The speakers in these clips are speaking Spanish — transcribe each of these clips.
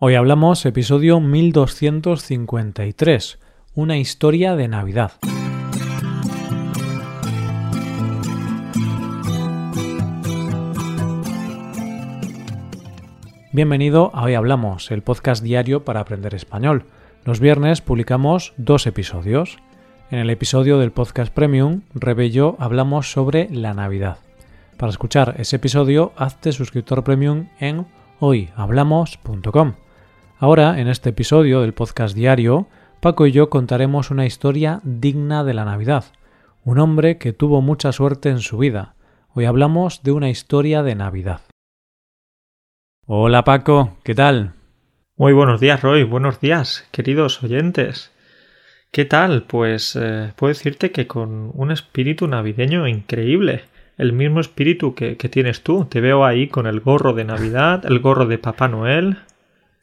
Hoy hablamos episodio 1253, una historia de Navidad. Bienvenido a Hoy Hablamos, el podcast diario para aprender español. Los viernes publicamos dos episodios. En el episodio del podcast Premium, Rebello, hablamos sobre la Navidad. Para escuchar ese episodio, hazte suscriptor Premium en hoyhablamos.com. Ahora, en este episodio del podcast diario, Paco y yo contaremos una historia digna de la Navidad. Un hombre que tuvo mucha suerte en su vida. Hoy hablamos de una historia de Navidad. Hola Paco, ¿qué tal? Muy buenos días, Roy. Buenos días, queridos oyentes. ¿Qué tal? Pues eh, puedo decirte que con un espíritu navideño increíble. El mismo espíritu que, que tienes tú. Te veo ahí con el gorro de Navidad, el gorro de Papá Noel,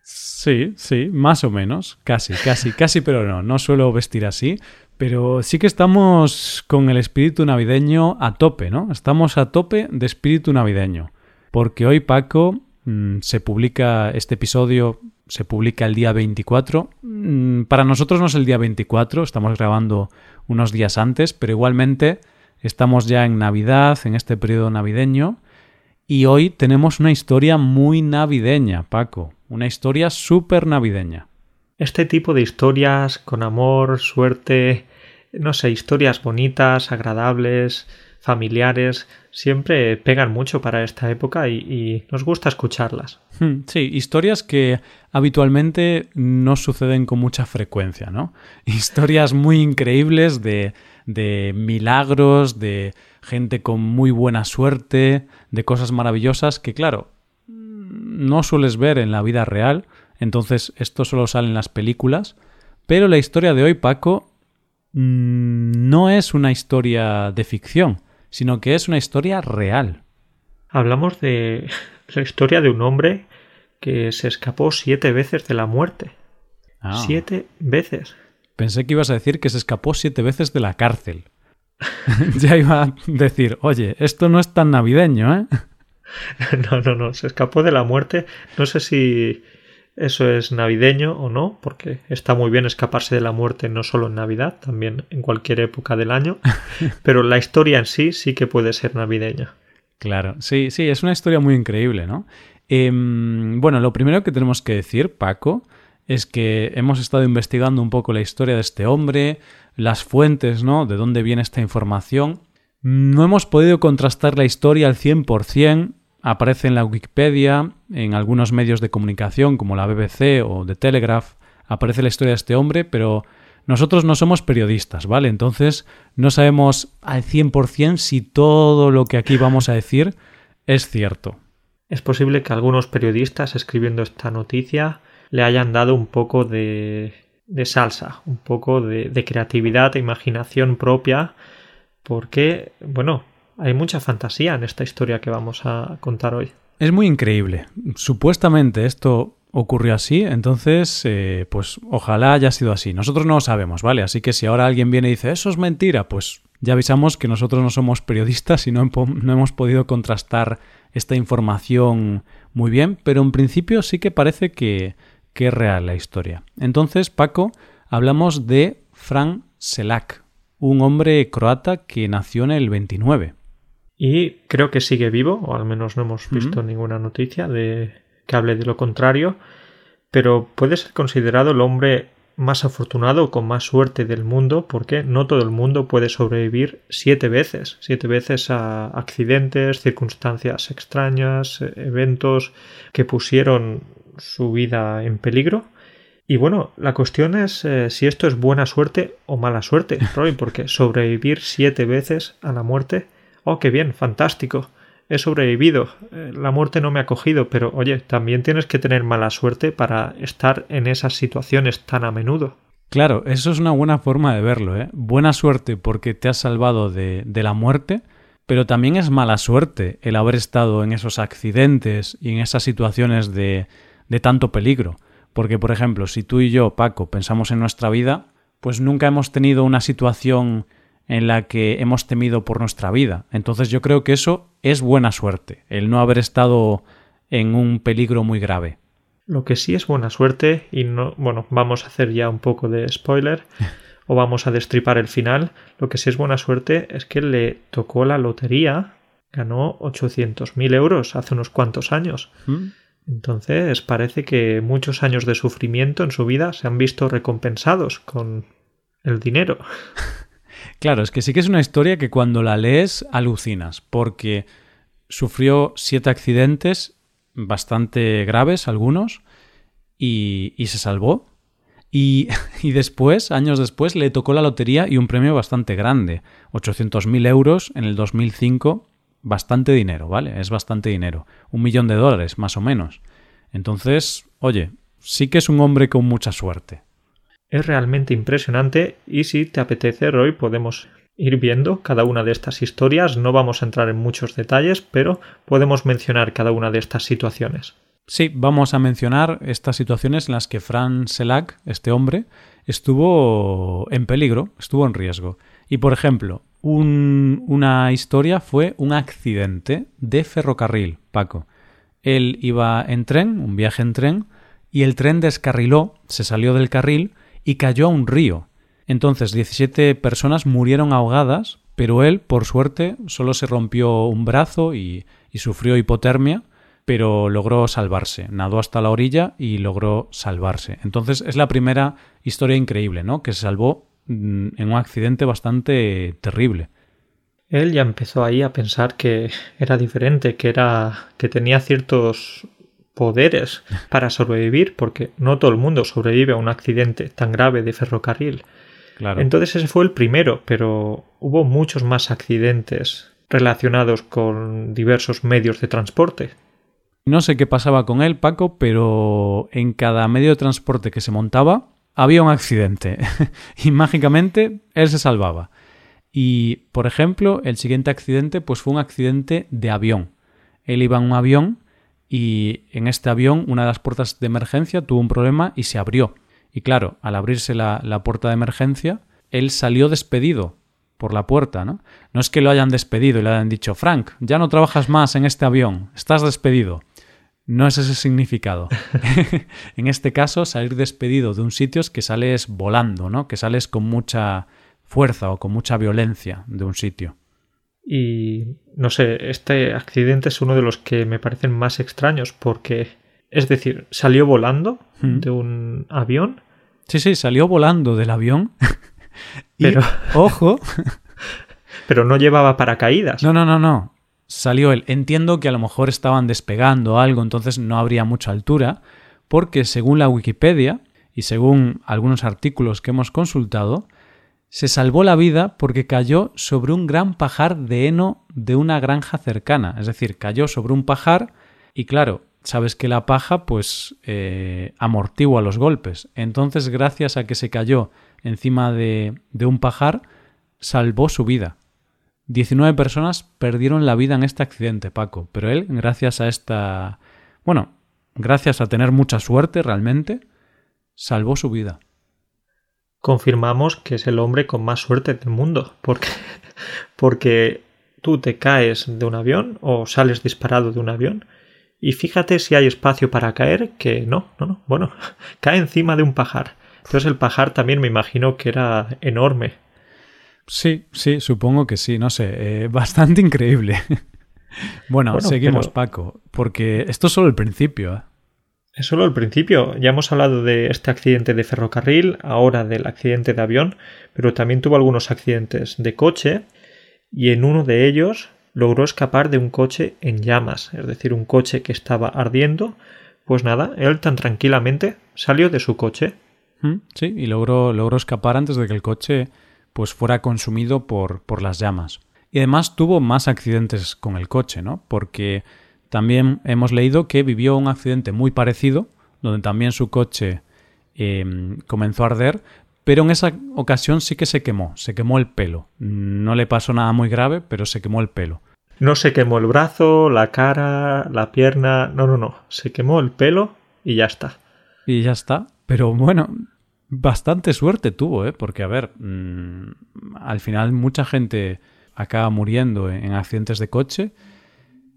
Sí, sí, más o menos, casi, casi, casi, pero no, no suelo vestir así, pero sí que estamos con el espíritu navideño a tope, ¿no? Estamos a tope de espíritu navideño, porque hoy Paco mm, se publica este episodio, se publica el día 24, mm, para nosotros no es el día 24, estamos grabando unos días antes, pero igualmente estamos ya en Navidad, en este periodo navideño, y hoy tenemos una historia muy navideña, Paco una historia súper navideña. Este tipo de historias con amor, suerte, no sé, historias bonitas, agradables, familiares, siempre pegan mucho para esta época y, nos gusta escucharlas. Hmm, sí, historias que habitualmente no suceden con mucha frecuencia, ¿no? Historias muy increíbles de, de milagros, de gente con muy buena suerte, de cosas maravillosas que, claro, no sueles ver en la vida real, entonces esto solo sale en las películas, pero la historia de hoy, Paco, mm, no es una historia de ficción, sino que es una historia real. Hablamos de la historia de un hombre que se escapó siete veces de la muerte. Ah. Siete veces. Pensé que ibas a decir que se escapó siete veces de la cárcel. ya iba a decir, oye, esto no es tan navideño, ¿eh? no, no, no, se escapó de la muerte. No sé si eso es navideño o no, porque está muy bien escaparse de la muerte no solo en Navidad, también en cualquier época del año, pero la historia en sí sí que puede ser navideña. Claro, sí, sí, es una historia muy increíble, ¿no? Em, bueno, lo primero que tenemos que decir, Paco, es que hemos estado investigando un poco la historia de este hombre, las fuentes, ¿no? De dónde viene esta información. No hemos podido contrastar la historia al 100%, aparece en la Wikipedia, en algunos medios de comunicación como la BBC o The Telegraph, aparece la historia de este hombre, pero nosotros no somos periodistas, ¿vale? Entonces no sabemos al 100% si todo lo que aquí vamos a decir es cierto. Es posible que algunos periodistas escribiendo esta noticia le hayan dado un poco de, de salsa, un poco de, de creatividad e imaginación propia porque, bueno, hay mucha fantasía en esta historia que vamos a contar hoy. Es muy increíble. Supuestamente esto ocurrió así, entonces, eh, pues ojalá haya sido así. Nosotros no lo sabemos, ¿vale? Así que si ahora alguien viene y dice, eso es mentira, pues ya avisamos que nosotros no somos periodistas y no, hemos podido contrastar esta información muy bien, pero en principio sí que parece que, que es real la historia. Entonces, Paco, hablamos de Frank Selak, un hombre croata que nació en el 29. Y creo que sigue vivo, o al menos no hemos visto ninguna noticia de que hable de lo contrario, pero puede ser considerado el hombre más afortunado con más suerte del mundo porque no todo el mundo puede sobrevivir siete veces, siete veces a accidentes, circunstancias extrañas, eventos que pusieron su vida en peligro y bueno, la cuestión es eh, si esto es buena suerte o mala suerte, Roy, porque sobrevivir siete veces a la muerte, oh, qué bien, fantástico, he sobrevivido, eh, la muerte no me ha cogido, pero oye, también tienes que tener mala suerte para estar en esas situaciones tan a menudo. Claro, eso es una buena forma de verlo, ¿eh? Buena suerte porque te has salvado de, de la muerte, pero también es mala suerte el haber estado en esos accidentes y en esas situaciones de, de tanto peligro. Porque, por ejemplo, si tú y yo, Paco, pensamos en nuestra vida, pues nunca hemos tenido una situación en la que hemos temido por nuestra vida. Entonces yo creo que eso es buena suerte, el no haber estado en un peligro muy grave. Lo que sí es buena suerte, y no, bueno, vamos a hacer ya un poco de spoiler, o vamos a destripar el final. Lo que sí es buena suerte es que le tocó la lotería, ganó 800.000 euros hace unos cuantos años. ¿Mm? Entonces parece que muchos años de sufrimiento en su vida se han visto recompensados con el dinero. Claro, es que sí que es una historia que cuando la lees alucinas, porque sufrió siete accidentes bastante graves, algunos, y, se salvó. Y, y, después, años después, le tocó la lotería y un premio bastante grande, 800.000 euros en el 2005, bastante dinero, ¿vale? Es bastante dinero, un millón de dólares, más o menos. Entonces, oye, sí que es un hombre con mucha suerte es realmente impresionante y si te apetece, Roy, podemos ir viendo cada una de estas historias. No vamos a entrar en muchos detalles, pero podemos mencionar cada una de estas situaciones. Sí, vamos a mencionar estas situaciones en las que Fran Selak, este hombre, estuvo en peligro, estuvo en riesgo. Y por ejemplo, una historia fue un accidente de ferrocarril, Paco. Él iba en tren, un viaje en tren, y el tren descarriló, se salió del carril y cayó a un río. Entonces 17 personas murieron ahogadas, pero él, por suerte, solo se rompió un brazo y, sufrió hipotermia, pero logró salvarse. Nadó hasta la orilla y logró salvarse. Entonces es la primera historia increíble, ¿no? Que se salvó en un accidente bastante terrible. Él ya empezó ahí a pensar que era diferente, que era que tenía ciertos poderes para sobrevivir, porque no todo el mundo sobrevive a un accidente tan grave de ferrocarril. Claro. Entonces ese fue el primero, pero hubo muchos más accidentes relacionados con diversos medios de transporte. No sé qué pasaba con él, Paco, pero en cada medio de transporte que se montaba había un accidente y mágicamente él se salvaba. Y, por ejemplo, el siguiente accidente pues fue un accidente de avión. Él iba en un avión y en este avión una de las puertas de emergencia tuvo un problema y se abrió. Y claro, al abrirse la, puerta de emergencia, él salió despedido por la puerta, ¿no? No es que lo hayan despedido y le hayan dicho, Frank, ya no trabajas más en este avión, estás despedido. No es ese significado. en este caso, salir despedido de un sitio es que sales volando, ¿no? Que sales con mucha fuerza o con mucha violencia de un sitio. Y no sé, este accidente es uno de los que me parecen más extraños porque, es decir, salió volando de un avión. Sí, sí, salió volando del avión. pero, ojo. pero no llevaba paracaídas. No, no, no, no. Salió él. Entiendo que a lo mejor estaban despegando algo, entonces no habría mucha altura, porque según la Wikipedia y según algunos artículos que hemos consultado, se salvó la vida porque cayó sobre un gran pajar de heno de una granja cercana. Es decir, cayó sobre un pajar y claro, sabes que la paja pues eh, amortigua los golpes. Entonces, gracias a que se cayó encima de, de un pajar, salvó su vida. 19 personas perdieron la vida en este accidente, Paco, pero él, gracias a esta... bueno, gracias a tener mucha suerte realmente, salvó su vida confirmamos que es el hombre con más suerte del mundo, porque, porque tú te caes de un avión o sales disparado de un avión y fíjate si hay espacio para caer, que no, no, no, bueno, cae encima de un pajar. Entonces el pajar también me imagino que era enorme. Sí, sí, supongo que sí, no sé, eh, bastante increíble. bueno, seguimos, Paco, porque esto es solo el principio. ¿eh? Es solo el principio. Ya hemos hablado de este accidente de ferrocarril, ahora del accidente de avión, pero también tuvo algunos accidentes de coche y en uno de ellos logró escapar de un coche en llamas, es decir, un coche que estaba ardiendo. Pues nada, él tan tranquilamente salió de su coche. Mm, sí, y logró, logró escapar antes de que el coche pues fuera consumido por, por las llamas. Y además tuvo más accidentes con el coche, ¿no? Porque también hemos leído que vivió un accidente muy parecido, donde también su coche em, comenzó a arder, pero en esa ocasión sí que se quemó, se quemó el pelo. No le pasó nada muy grave, pero se quemó el pelo. No se quemó el brazo, la cara, la pierna, no, no, no, se quemó el pelo y ya está. Y ya está, pero bueno, bastante suerte tuvo, ¿eh? Porque, a ver, mm, al final mucha gente acaba muriendo en accidentes de coche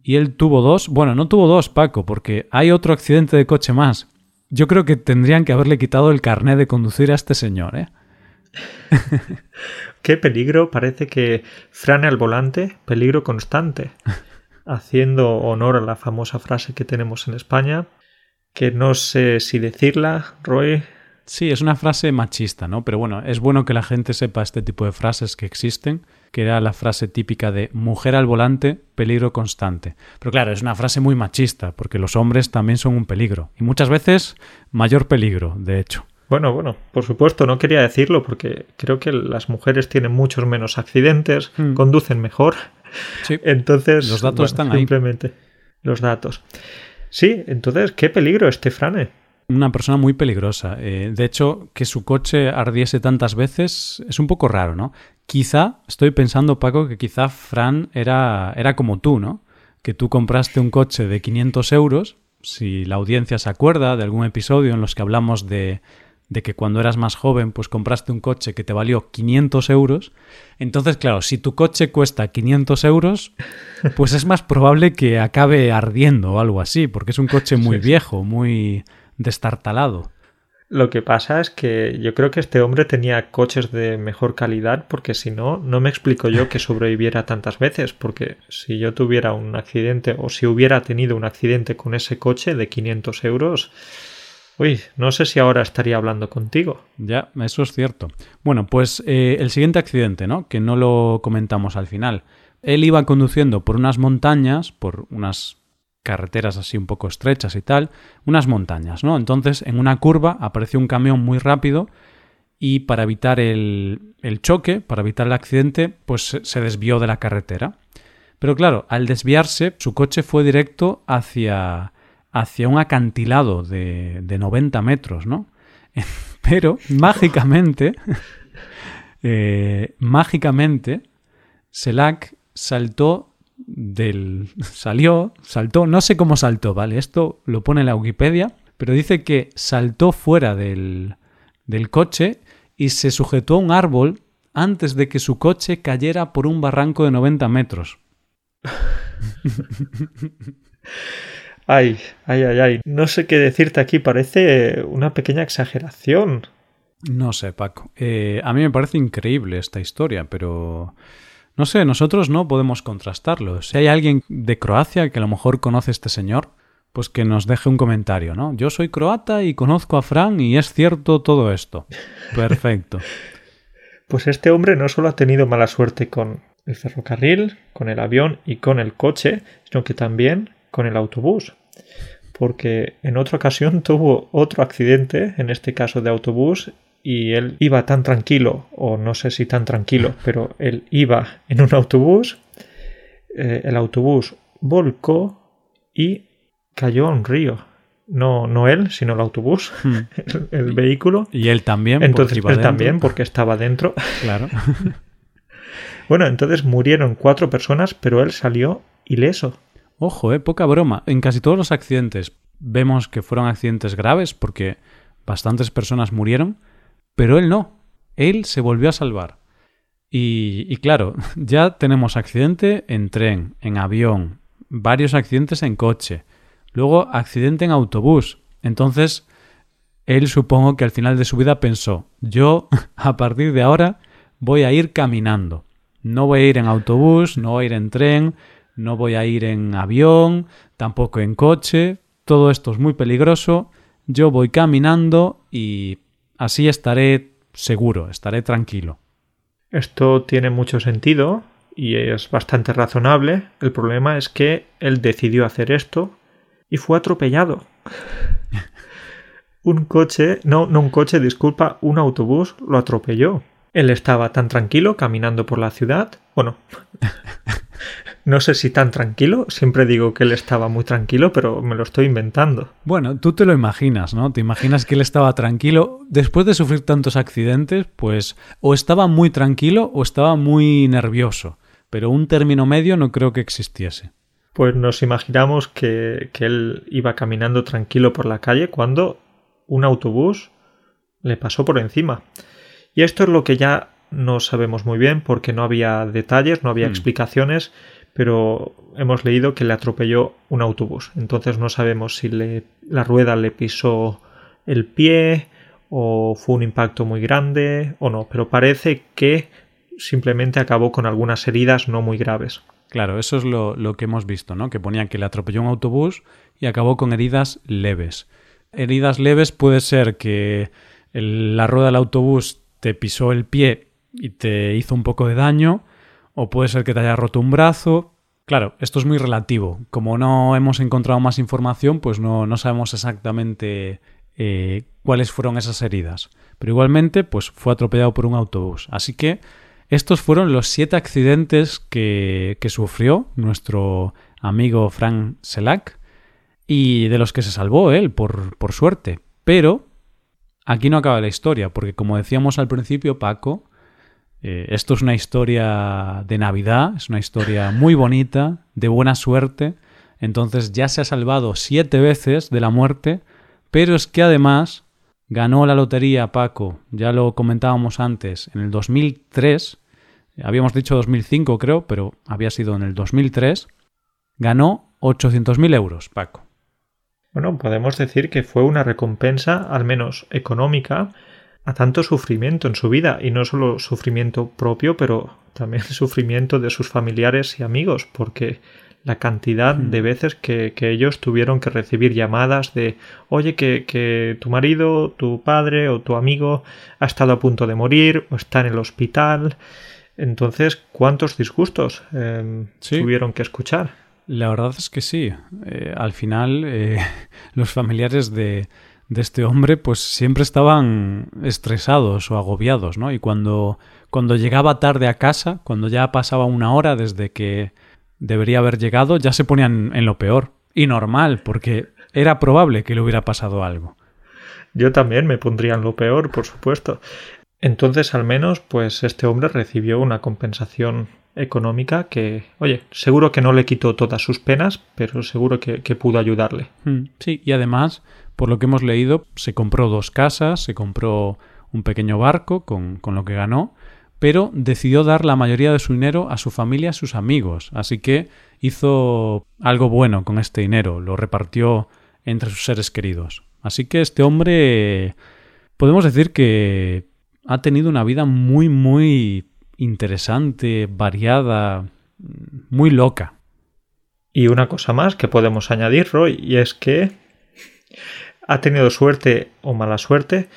y él tuvo dos. Bueno, no tuvo dos, Paco, porque hay otro accidente de coche más. Yo creo que tendrían que haberle quitado el carnet de conducir a este señor, ¿eh? Qué peligro, parece que frane al volante, peligro constante. Haciendo honor a la famosa frase que tenemos en España, que no sé si decirla, Roy. Sí, es una frase machista, ¿no? Pero bueno, es bueno que la gente sepa este tipo de frases que existen, que era la frase típica de mujer al volante, peligro constante. Pero claro, es una frase muy machista, porque los hombres también son un peligro, y muchas veces mayor peligro, de hecho. Bueno, bueno, por supuesto, no quería decirlo porque creo que las mujeres tienen muchos menos accidentes, hmm. conducen mejor. Sí. Entonces, los datos están ahí. Simplemente los datos. Sí, entonces, qué peligro este Frane. Una persona muy peligrosa. Eh, de hecho, que su coche ardiese tantas veces es un poco raro, ¿no? Quizá, estoy pensando, Paco, que quizá Fran era, era como tú, ¿no? Que tú compraste un coche de 500 euros. Si la audiencia se acuerda de algún episodio en los que hablamos de de que cuando eras más joven pues compraste un coche que te valió 500 euros, entonces claro, si tu coche cuesta 500 euros, pues es más probable que acabe ardiendo o algo así, porque es un coche muy viejo, muy destartalado. Lo que pasa es que yo creo que este hombre tenía coches de mejor calidad porque si no, no me explico yo que sobreviviera tantas veces porque si yo tuviera un accidente o si hubiera tenido un accidente con ese coche de 500 euros, Uy, no sé si ahora estaría hablando contigo. Ya, eso es cierto. Bueno, pues eh, el siguiente accidente, ¿no? Que no lo comentamos al final. Él iba conduciendo por unas montañas, por unas carreteras así un poco estrechas y tal, unas montañas, ¿no? Entonces, en una curva apareció un camión muy rápido y para evitar el, el choque, para evitar el accidente, pues se desvió de la carretera. Pero claro, al desviarse, su coche fue directo hacia hacia un acantilado de, de 90 metros, ¿no? Pero mágicamente, eh, mágicamente, Selak saltó del... salió, saltó, no sé cómo saltó, ¿vale? Esto lo pone en la Wikipedia, pero dice que saltó fuera del, del coche y se sujetó a un árbol antes de que su coche cayera por un barranco de 90 metros. Ay, ay, ay, ay. No sé qué decirte aquí, parece una pequeña exageración. No sé, Paco. Eh, a mí me parece increíble esta historia, pero... No sé, nosotros no podemos contrastarlo. Si hay alguien de Croacia que a lo mejor conoce a este señor, pues que nos deje un comentario, ¿no? Yo soy croata y conozco a Fran y es cierto todo esto. Perfecto. pues este hombre no solo ha tenido mala suerte con el ferrocarril, con el avión y con el coche, sino que también con el autobús porque en otra ocasión tuvo otro accidente, en este caso de autobús, y él iba tan tranquilo, o no sé si tan tranquilo, pero él iba en un autobús, eh, el autobús volcó y cayó a un río. No, no él, sino el autobús, hmm. el, vehículo. Y él también. Entonces él también, porque estaba dentro. Claro. bueno, entonces murieron cuatro personas, pero él salió ileso. Ojo, eh, poca broma. En casi todos los accidentes vemos que fueron accidentes graves porque bastantes personas murieron, pero él no. Él se volvió a salvar. Y, claro, ya tenemos accidente en tren, en avión, varios accidentes en coche, luego accidente en autobús. Entonces, él supongo que al final de su vida pensó, yo a partir de ahora voy a ir caminando. No voy a ir en autobús, no voy a ir en tren, no voy a ir en avión, tampoco en coche, todo esto es muy peligroso, yo voy caminando y así estaré seguro, estaré tranquilo. Esto tiene mucho sentido y es bastante razonable. El problema es que él decidió hacer esto y fue atropellado. un coche, no, no un coche, disculpa, un autobús lo atropelló. Él estaba tan tranquilo caminando por la ciudad. Bueno, no sé si tan tranquilo, siempre digo que él estaba muy tranquilo, pero me lo estoy inventando. Bueno, tú te lo imaginas, ¿no? Te imaginas que él estaba tranquilo. Después de sufrir tantos accidentes, pues o estaba muy tranquilo o estaba muy nervioso. Pero un término medio no creo que existiese. Pues nos imaginamos que, que él iba caminando tranquilo por la calle cuando un autobús le pasó por encima. Y esto es lo que ya no sabemos muy bien porque no había detalles, no había hmm. explicaciones pero hemos leído que le atropelló un autobús. Entonces no sabemos si la rueda le pisó el pie o fue un impacto muy grande o no, pero parece que simplemente acabó con algunas heridas no muy graves. Claro, eso es lo, que hemos visto, ¿no? Que ponían que le atropelló un autobús y acabó con heridas leves. Heridas leves puede ser que la rueda del autobús te pisó el pie y te hizo un poco de daño, o puede ser que te haya roto un brazo. Claro, esto es muy relativo. Como no hemos encontrado más información, pues no, no sabemos exactamente eh, cuáles fueron esas heridas. Pero igualmente, pues fue atropellado por un autobús. Así que estos fueron los siete accidentes que, que sufrió nuestro amigo Frank Selak y de los que se salvó él, por, por suerte. Pero aquí no acaba la historia, porque como decíamos al principio, Paco, eh, esto es una historia de Navidad, es una historia muy bonita, de buena suerte. Entonces ya se ha salvado siete veces de la muerte pero es que además ganó la lotería Paco, ya lo comentábamos antes, en el 2003, habíamos dicho 2005 creo, pero había sido en el 2003, ganó 800.000 euros Paco. Bueno, podemos decir que fue una recompensa, al menos económica, a tanto sufrimiento en su vida, y no solo sufrimiento propio, pero también sufrimiento de sus familiares y amigos, porque la cantidad de veces que, ellos tuvieron que recibir llamadas de oye que, que, tu marido, tu padre o tu amigo ha estado a punto de morir o está en el hospital. Entonces, ¿cuántos disgustos em, tuvieron que escuchar? La verdad es que sí. Eh, al final, eh, los familiares de, de este hombre pues siempre estaban estresados o agobiados, ¿no? Y cuando, cuando llegaba tarde a casa, cuando ya pasaba una hora desde que debería haber llegado, ya se ponían en lo peor. Y normal, porque era probable que le hubiera pasado algo. Yo también me pondría en lo peor, por supuesto. Entonces, al menos, pues este hombre recibió una compensación económica que, oye, seguro que no le quitó todas sus penas, pero seguro que, pudo ayudarle. Hmm, sí, y además, por lo que hemos leído, se compró dos casas, se compró un pequeño barco con, con lo que ganó, pero decidió dar la mayoría de su dinero a su familia, a sus amigos, así que hizo algo bueno con este dinero, lo repartió entre sus seres queridos. Así que este hombre podemos decir que ha tenido una vida muy, muy interesante, variada, muy loca. Y una cosa más que podemos añadir, Roy, y es que ha tenido suerte o mala suerte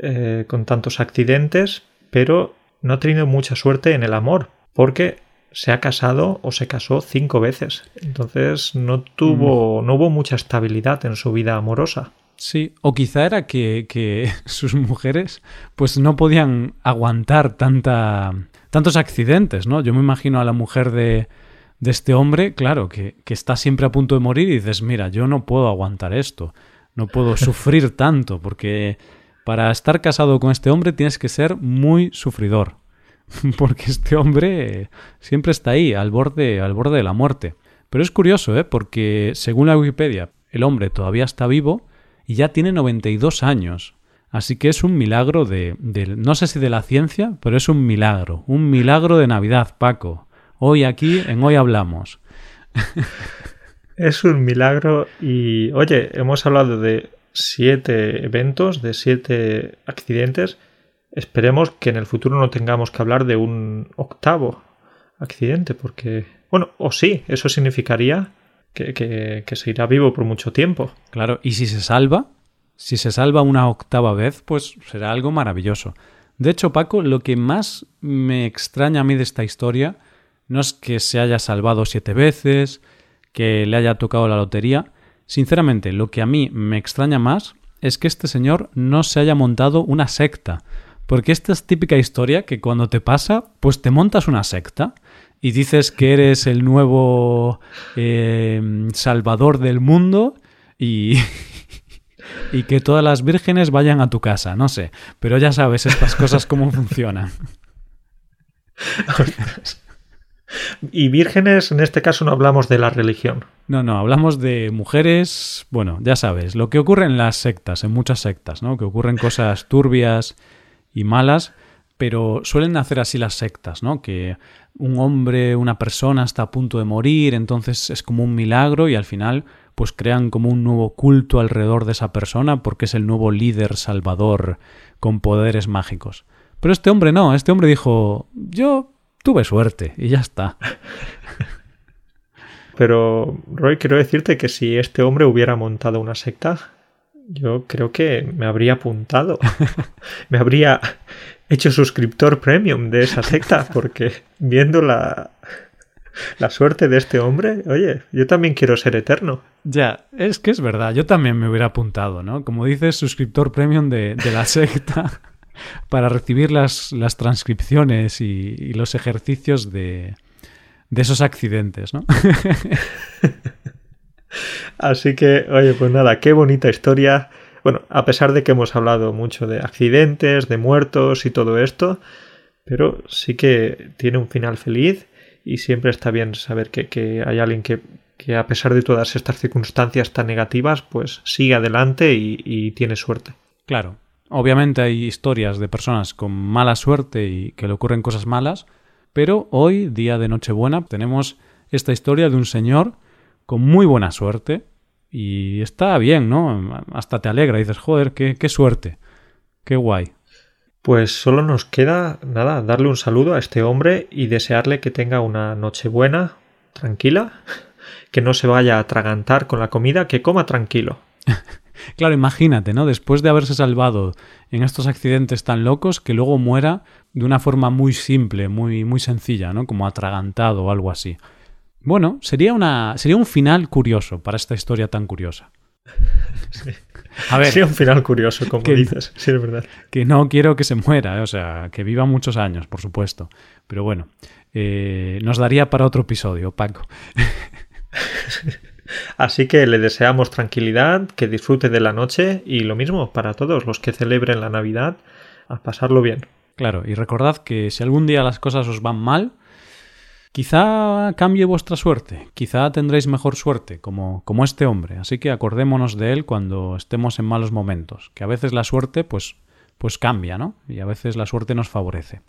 eh, con tantos accidentes, pero no ha tenido mucha suerte en el amor, porque se ha casado o se casó cinco veces. Entonces no tuvo, mm. no hubo mucha estabilidad en su vida amorosa. Sí, o quizá era que, que, sus mujeres pues no podían aguantar tanta, tantos accidentes, ¿no? Yo me imagino a la mujer de, de este hombre, claro, que, que está siempre a punto de morir y dices, mira, yo no puedo aguantar esto, no puedo sufrir tanto, porque para estar casado con este hombre tienes que ser muy sufridor. Porque este hombre siempre está ahí, al borde, al borde de la muerte. Pero es curioso, ¿eh? Porque según la Wikipedia, el hombre todavía está vivo y ya tiene 92 años. Así que es un milagro de, de, no sé si de la ciencia, pero es un milagro. Un milagro de Navidad, Paco. Hoy aquí, en Hoy Hablamos. Es un milagro y, oye, hemos hablado de siete eventos, de siete accidentes. Esperemos que en el futuro no tengamos que hablar de un octavo accidente, porque, bueno, o sí, eso significaría que, que, se irá vivo por mucho tiempo. Claro, y si se salva, si se salva una octava vez, pues será algo maravilloso. De hecho, Paco, lo que más me extraña a mí de esta historia no es que se haya salvado siete veces, que le haya tocado la lotería, Sinceramente, lo que a mí me extraña más es que este señor no se haya montado una secta. Porque esta es típica historia que cuando te pasa, pues te montas una secta y dices que eres el nuevo eh, salvador del mundo y, y que todas las vírgenes vayan a tu casa, no sé. Pero ya sabes estas cosas cómo funcionan. Y vírgenes, en este caso no hablamos de la religión. No, no, hablamos de mujeres, bueno, ya sabes, lo que ocurre en las sectas, en muchas sectas, ¿no? Que ocurren cosas turbias y malas, pero suelen hacer así las sectas, ¿no? Que un hombre, una persona está a punto de morir, entonces es como un milagro y al final pues crean como un nuevo culto alrededor de esa persona porque es el nuevo líder salvador con poderes mágicos. Pero este hombre no, este hombre dijo, yo tuve suerte y ya está. Pero, Roy, quiero decirte que si este hombre hubiera montado una secta, yo creo que me habría apuntado. me habría hecho suscriptor premium de esa secta, porque viendo la, la suerte de este hombre, oye, yo también quiero ser eterno. Ya, es que es verdad, yo también me hubiera apuntado, ¿no? Como dices, suscriptor premium de, la secta para recibir las, las transcripciones y, los ejercicios de, de esos accidentes, ¿no? Así que, oye, pues nada, qué bonita historia. Bueno, a pesar de que hemos hablado mucho de accidentes, de muertos y todo esto, pero sí que tiene un final feliz y siempre está bien saber que, hay alguien que, que, a pesar de todas estas circunstancias tan negativas, pues sigue adelante y, tiene suerte. Claro. Obviamente hay historias de personas con mala suerte y que le ocurren cosas malas, pero hoy, día de Nochebuena, tenemos esta historia de un señor con muy buena suerte y está bien, ¿no? Hasta te alegra, dices, joder, qué, qué suerte, qué guay. Pues solo nos queda nada, darle un saludo a este hombre y desearle que tenga una noche buena, tranquila, que no se vaya a atragantar con la comida, que coma tranquilo. claro, imagínate, ¿no? Después de haberse salvado en estos accidentes tan locos, que luego muera de una forma muy simple, muy, muy sencilla, ¿no? Como atragantado o algo así. Bueno, sería, una, sería un final curioso para esta historia tan curiosa. Sí. A ver, sí, un final curioso, como dices. Sí, es verdad. Que no quiero que se muera, ¿eh? o sea, que viva muchos años, por supuesto. Pero bueno, eh, nos daría para otro episodio, Paco. Así que le deseamos tranquilidad, que disfrute de la noche y lo mismo para todos los que celebren la Navidad, a pasarlo bien. Claro, y recordad que si algún día las cosas os van mal, Quizá cambie vuestra suerte, quizá tendréis mejor suerte, como, como este hombre, así que acordémonos de él cuando estemos en malos momentos, que a veces la suerte pues, pues cambia, ¿no? Y a veces la suerte nos favorece.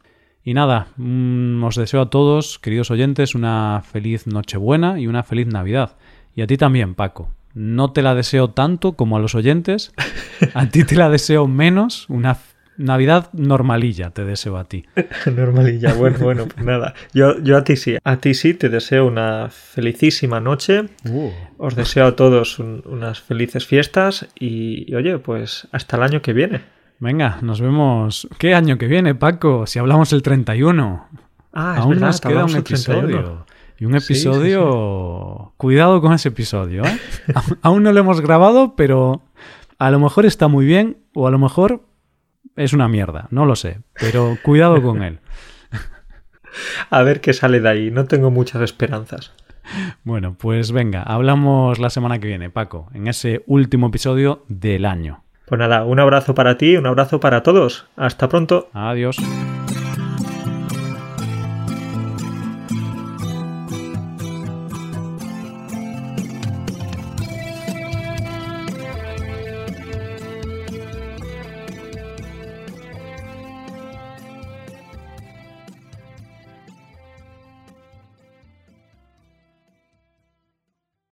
Y nada, mm, os deseo a todos, queridos oyentes, una feliz Nochebuena y una feliz Navidad. Y a ti también, Paco. No te la deseo tanto como a los oyentes, a ti te la deseo menos, una Navidad normalilla te deseo a ti. normalilla, bueno, bueno, pues nada. Yo, yo a ti sí. A ti sí te deseo una felicísima noche. Uh. Os deseo a todos unas felices fiestas y, oye, pues hasta el año que viene. Venga, nos vemos. ¿Qué año que viene, Paco? Si hablamos el 31. Ah, es Aún verdad, nos queda un episodio. Y un episodio... Cuidado con ese episodio, ¿eh? Aún no lo hemos grabado, pero a lo mejor está muy bien o a lo mejor es una mierda, no lo sé, pero cuidado con él. A ver qué sale de ahí, no tengo muchas esperanzas. Bueno, pues venga, hablamos la semana que viene, Paco, en ese último episodio del año. Pues nada, un abrazo para ti, un abrazo para todos. Hasta pronto. Adiós.